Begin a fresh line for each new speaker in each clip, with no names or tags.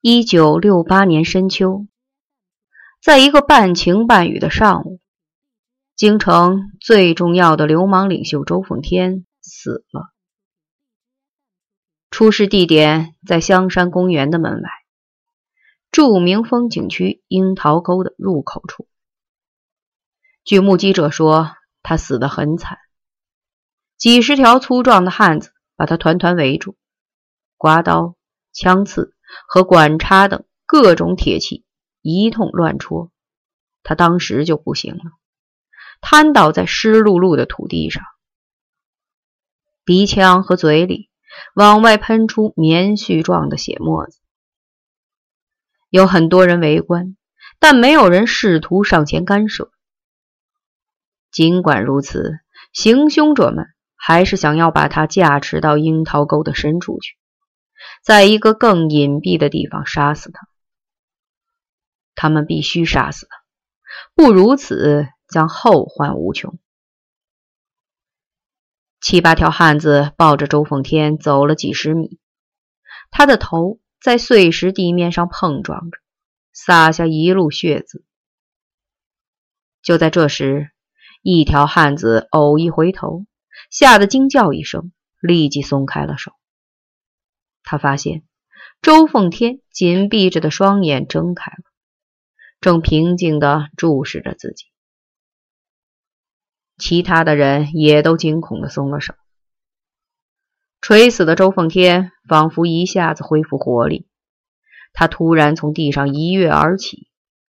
一九六八年深秋，在一个半晴半雨的上午，京城最重要的流氓领袖周奉天死了。出事地点在香山公园的门外，著名风景区樱桃沟的入口处。据目击者说，他死得很惨，几十条粗壮的汉子把他团团围住，刮刀、枪刺和管叉等各种铁器一通乱戳，他当时就不行了，瘫倒在湿漉漉的土地上，鼻腔和嘴里。往外喷出棉絮状的血沫子，有很多人围观，但没有人试图上前干涉。尽管如此，行凶者们还是想要把他架持到樱桃沟的深处去，在一个更隐蔽的地方杀死他。他们必须杀死他，不如此将后患无穷。七八条汉子抱着周奉天走了几十米，他的头在碎石地面上碰撞着，洒下一路血渍。就在这时，一条汉子偶一回头，吓得惊叫一声，立即松开了手。他发现周奉天紧闭着的双眼睁开了，正平静地注视着自己。其他的人也都惊恐的松了手。垂死的周奉天仿佛一下子恢复活力，他突然从地上一跃而起，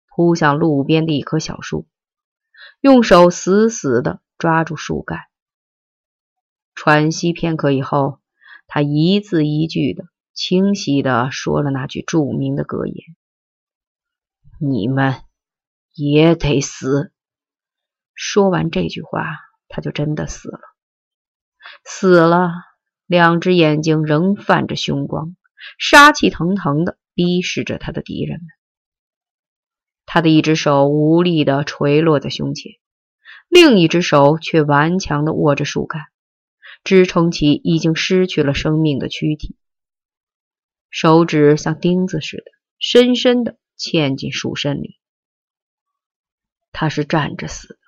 扑向路边的一棵小树，用手死死的抓住树干。喘息片刻以后，他一字一句的清晰的说了那句著名的格言：“你们也得死。”说完这句话，他就真的死了。死了，两只眼睛仍泛着凶光，杀气腾腾的逼视着他的敌人们。他的一只手无力的垂落在胸前，另一只手却顽强的握着树干，支撑起已经失去了生命的躯体。手指像钉子似的，深深的嵌进树身里。他是站着死的。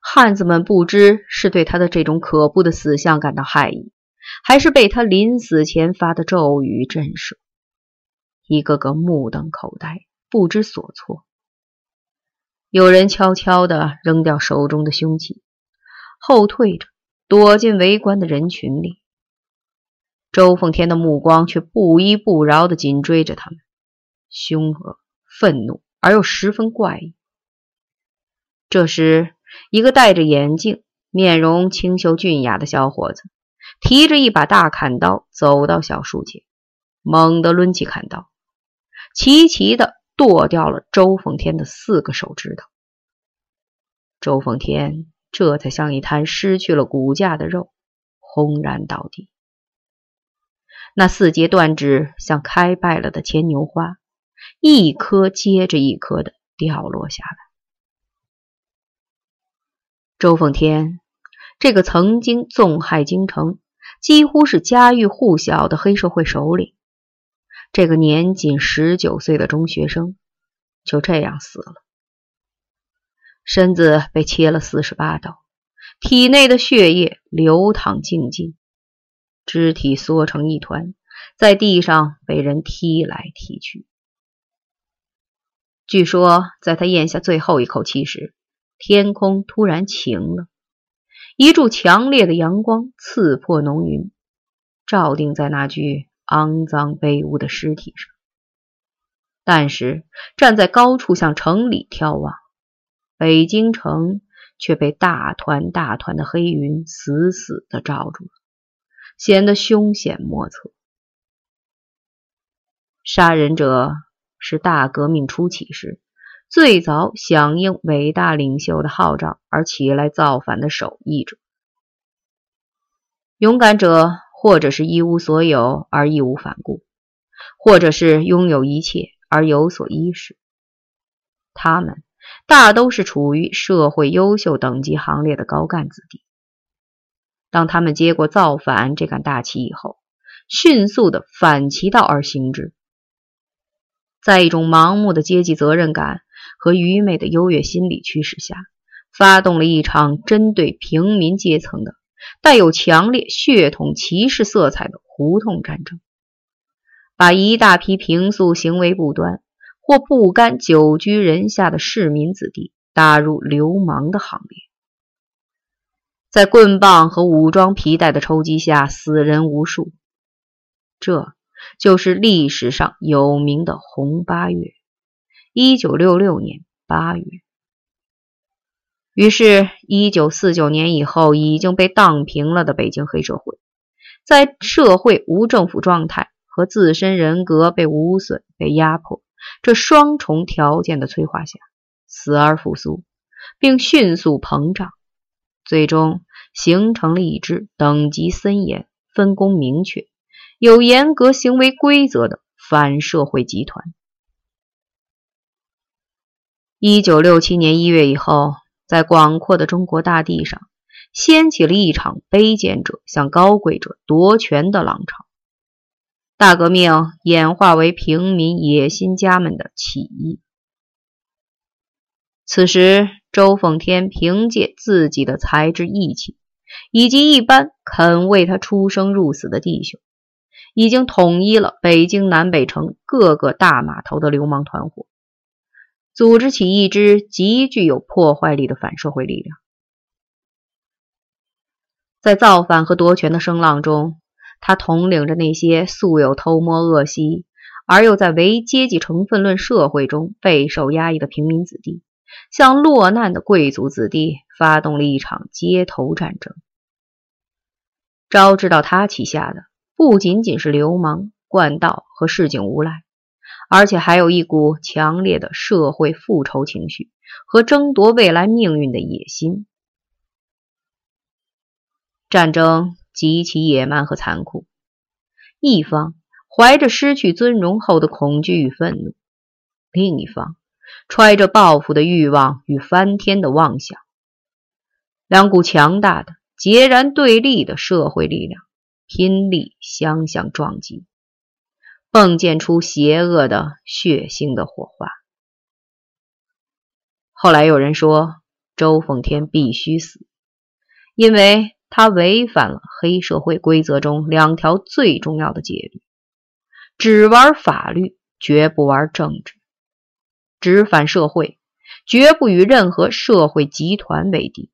汉子们不知是对他的这种可怖的死相感到骇异，还是被他临死前发的咒语震慑，一个个目瞪口呆，不知所措。有人悄悄地扔掉手中的凶器，后退着躲进围观的人群里。周奉天的目光却不依不饶地紧追着他们，凶恶、愤怒而又十分怪异。这时。一个戴着眼镜、面容清秀俊雅的小伙子，提着一把大砍刀走到小树前，猛地抡起砍刀，齐齐地剁掉了周奉天的四个手指头。周奉天这才像一滩失去了骨架的肉，轰然倒地。那四节断指像开败了的牵牛花，一颗接着一颗的掉落下来。周奉天，这个曾经纵害京城、几乎是家喻户晓的黑社会首领，这个年仅十九岁的中学生，就这样死了。身子被切了四十八刀，体内的血液流淌尽尽，肢体缩成一团，在地上被人踢来踢去。据说，在他咽下最后一口气时，天空突然晴了，一柱强烈的阳光刺破浓云，照定在那具肮脏卑污的尸体上。但是站在高处向城里眺望，北京城却被大团大团的黑云死死的罩住了，显得凶险莫测。杀人者是大革命初起时。最早响应伟大领袖的号召而起来造反的手艺者，勇敢者，或者是一无所有而义无反顾，或者是拥有一切而有所依恃。他们大都是处于社会优秀等级行列的高干子弟。当他们接过造反这杆大旗以后，迅速的反其道而行之，在一种盲目的阶级责任感和愚昧的优越心理驱使下，发动了一场针对平民阶层的、带有强烈血统歧视色彩的胡同战争，把一大批平素行为不端或不甘久居人下的市民子弟打入流氓的行列。在棍棒和武装皮带的抽击下，死人无数。这。就是历史上有名的红八月，一九六六年八月。于是，一九四九年以后已经被荡平了的北京黑社会，在社会无政府状态和自身人格被污损、被压迫这双重条件的催化下，死而复苏，并迅速膨胀，最终形成了一支等级森严、分工明确。有严格行为规则的反社会集团。一九六七年一月以后，在广阔的中国大地上，掀起了一场卑贱者向高贵者夺权的浪潮。大革命演化为平民野心家们的起义。此时，周奉天凭借自己的才智、义气，以及一般肯为他出生入死的弟兄。已经统一了北京南北城各个大码头的流氓团伙，组织起一支极具有破坏力的反社会力量。在造反和夺权的声浪中，他统领着那些素有偷摸恶习，而又在唯阶级成分论社会中备受压抑的平民子弟，向落难的贵族子弟发动了一场街头战争。招致到他旗下的。不仅仅是流氓、惯盗和市井无赖，而且还有一股强烈的社会复仇情绪和争夺未来命运的野心。战争极其野蛮和残酷，一方怀着失去尊荣后的恐惧与愤怒，另一方揣着报复的欲望与翻天的妄想，两股强大的、截然对立的社会力量。拼力相向撞击，迸溅出邪恶的血腥的火花。后来有人说，周奉天必须死，因为他违反了黑社会规则中两条最重要的戒律：只玩法律，绝不玩政治；只反社会，绝不与任何社会集团为敌。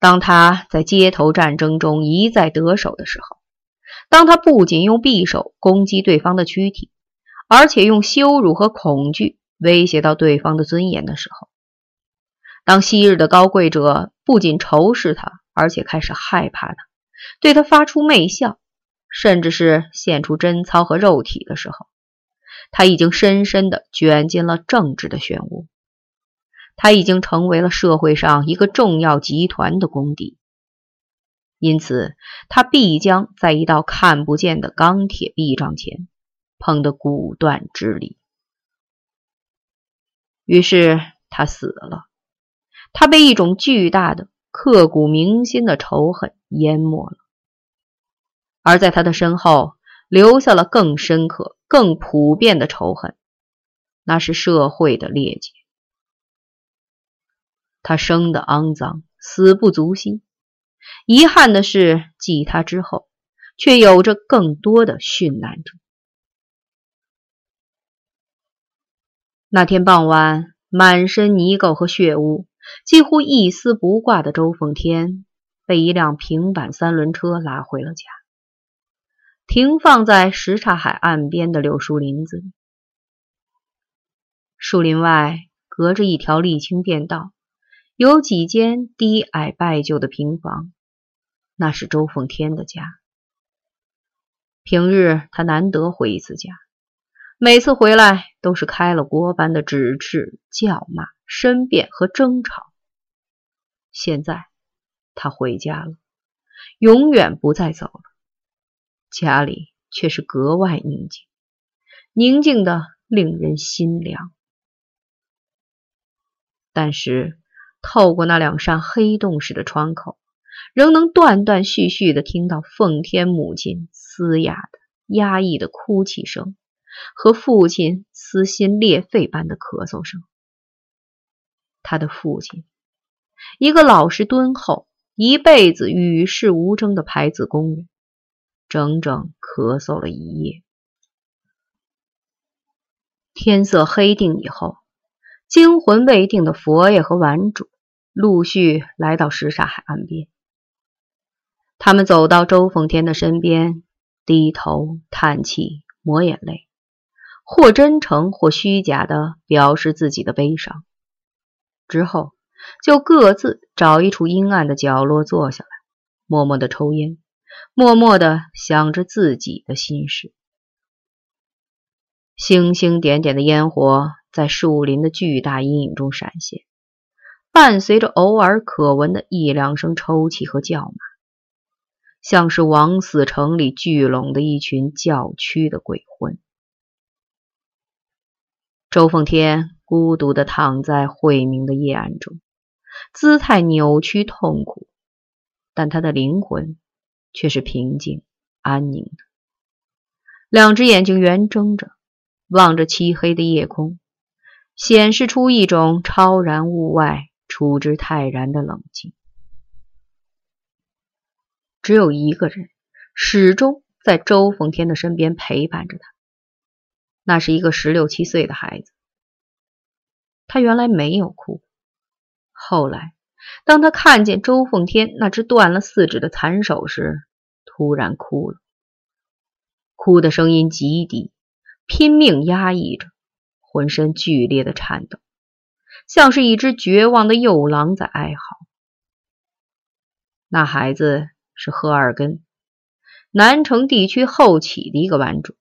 当他在街头战争中一再得手的时候，当他不仅用匕首攻击对方的躯体，而且用羞辱和恐惧威胁到对方的尊严的时候，当昔日的高贵者不仅仇视他，而且开始害怕他，对他发出媚笑，甚至是现出贞操和肉体的时候，他已经深深地卷进了政治的漩涡。他已经成为了社会上一个重要集团的公敌，因此他必将在一道看不见的钢铁壁障前碰得骨断支离。于是他死了，他被一种巨大的、刻骨铭心的仇恨淹没了，而在他的身后留下了更深刻、更普遍的仇恨，那是社会的劣迹。他生的肮脏，死不足惜。遗憾的是，继他之后，却有着更多的殉难者。那天傍晚，满身泥垢和血污，几乎一丝不挂的周奉天，被一辆平板三轮车拉回了家，停放在什刹海岸边的柳树林子里。树林外，隔着一条沥青便道。有几间低矮败旧的平房，那是周奉天的家。平日他难得回一次家，每次回来都是开了锅般的指斥、叫骂、申辩和争吵。现在他回家了，永远不再走了。家里却是格外宁静，宁静的令人心凉。但是。透过那两扇黑洞似的窗口，仍能断断续续地听到奉天母亲嘶哑的压抑的哭泣声和父亲撕心裂肺般的咳嗽声。他的父亲，一个老实敦厚、一辈子与世无争的牌子工人，整整咳嗽了一夜。天色黑定以后，惊魂未定的佛爷和顽主陆续来到什刹海岸边。他们走到周凤天的身边，低头叹气，抹眼泪，或真诚或虚假的表示自己的悲伤。之后，就各自找一处阴暗的角落坐下来，默默的抽烟，默默的想着自己的心事。星星点点的烟火在树林的巨大阴影中闪现，伴随着偶尔可闻的一两声抽泣和叫骂。像是枉死城里聚拢的一群叫屈的鬼魂。周凤天孤独的躺在晦明的夜暗中，姿态扭曲痛苦，但他的灵魂却是平静安宁的。两只眼睛圆睁着，望着漆黑的夜空，显示出一种超然物外、处之泰然的冷静。只有一个人始终在周凤天的身边陪伴着他，那是一个十六七岁的孩子。他原来没有哭，后来当他看见周凤天那只断了四指的残手时，突然哭了。哭的声音极低，拼命压抑着，浑身剧烈的颤抖，像是一只绝望的幼狼在哀嚎。那孩子。是赫尔根，南城地区后起的一个顽主，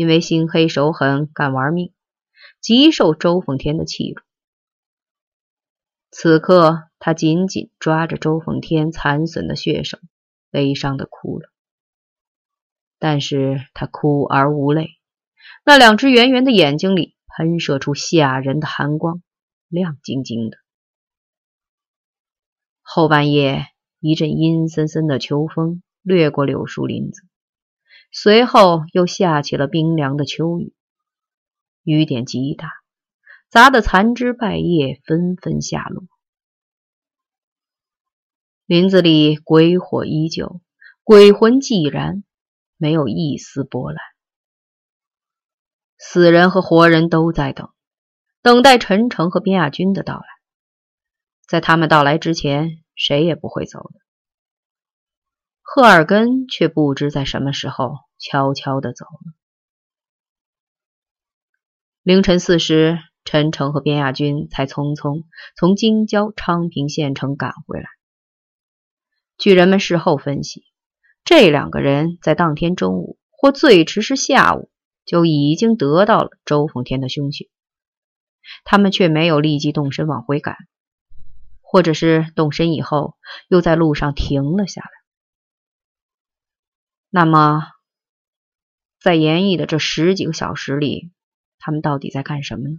因为心黑手狠，敢玩命，极受周凤天的器重。此刻，他紧紧抓着周凤天残损的血手，悲伤的哭了。但是他哭而无泪，那两只圆圆的眼睛里喷射出吓人的寒光，亮晶晶的。后半夜。一阵阴森森的秋风掠过柳树林子，随后又下起了冰凉的秋雨，雨点极大，砸得残枝败叶纷纷下落。林子里鬼火依旧，鬼魂寂然，没有一丝波澜。死人和活人都在等，等待陈诚和边亚军的到来。在他们到来之前。谁也不会走的。赫尔根却不知在什么时候悄悄的走了。凌晨四时，陈诚和边亚军才匆匆从京郊昌平县城赶回来。据人们事后分析，这两个人在当天中午或最迟是下午就已经得到了周凤天的凶讯，他们却没有立即动身往回赶。或者是动身以后，又在路上停了下来。那么，在延役的这十几个小时里，他们到底在干什么呢？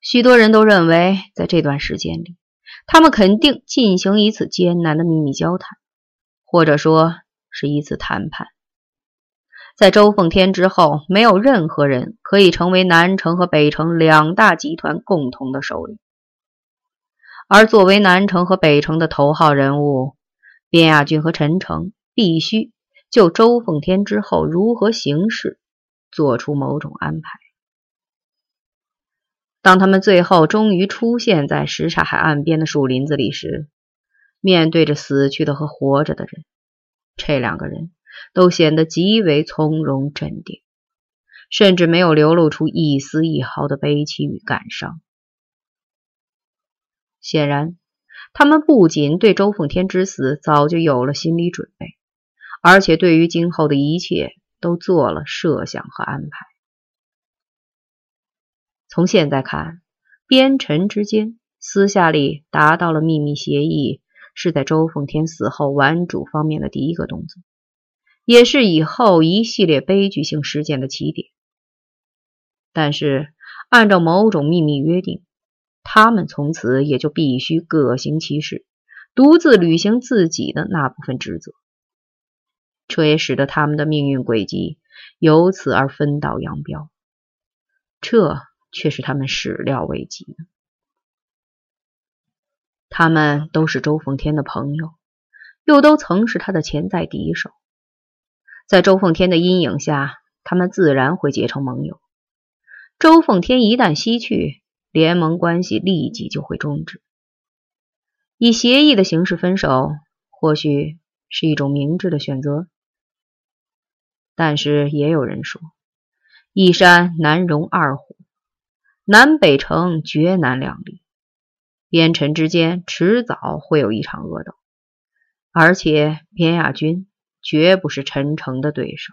许多人都认为，在这段时间里，他们肯定进行一次艰难的秘密交谈，或者说是一次谈判。在周奉天之后，没有任何人可以成为南城和北城两大集团共同的首领。而作为南城和北城的头号人物，边亚军和陈诚必须就周凤天之后如何行事做出某种安排。当他们最后终于出现在什刹海岸边的树林子里时，面对着死去的和活着的人，这两个人都显得极为从容镇定，甚至没有流露出一丝一毫的悲戚与感伤。显然，他们不仅对周凤天之死早就有了心理准备，而且对于今后的一切都做了设想和安排。从现在看，边臣之间私下里达到了秘密协议，是在周凤天死后顽主方面的第一个动作，也是以后一系列悲剧性事件的起点。但是，按照某种秘密约定。他们从此也就必须各行其事，独自履行自己的那部分职责。这也使得他们的命运轨迹由此而分道扬镳。这却是他们始料未及的。他们都是周奉天的朋友，又都曾是他的潜在敌手。在周奉天的阴影下，他们自然会结成盟友。周奉天一旦西去，联盟关系立即就会终止。以协议的形式分手，或许是一种明智的选择。但是也有人说，一山难容二虎，南北城绝难两立，边臣之间迟早会有一场恶斗，而且边亚军绝不是陈诚的对手。